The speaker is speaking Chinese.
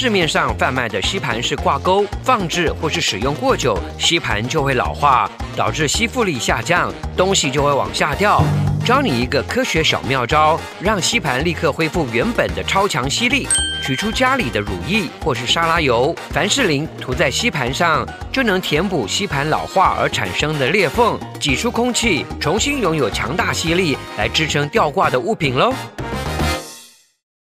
市面上贩卖的吸盘是挂钩放置，或是使用过久，吸盘就会老化，导致吸附力下降，东西就会往下掉。教你一个科学小妙招：让吸盘立刻恢复原本的超强吸力。取出家里的乳液或是沙拉油、凡士林涂在吸盘上，就能填补吸盘老化而产生的裂缝，挤出空气，重新拥有强大吸力来支撑吊挂的物品喽。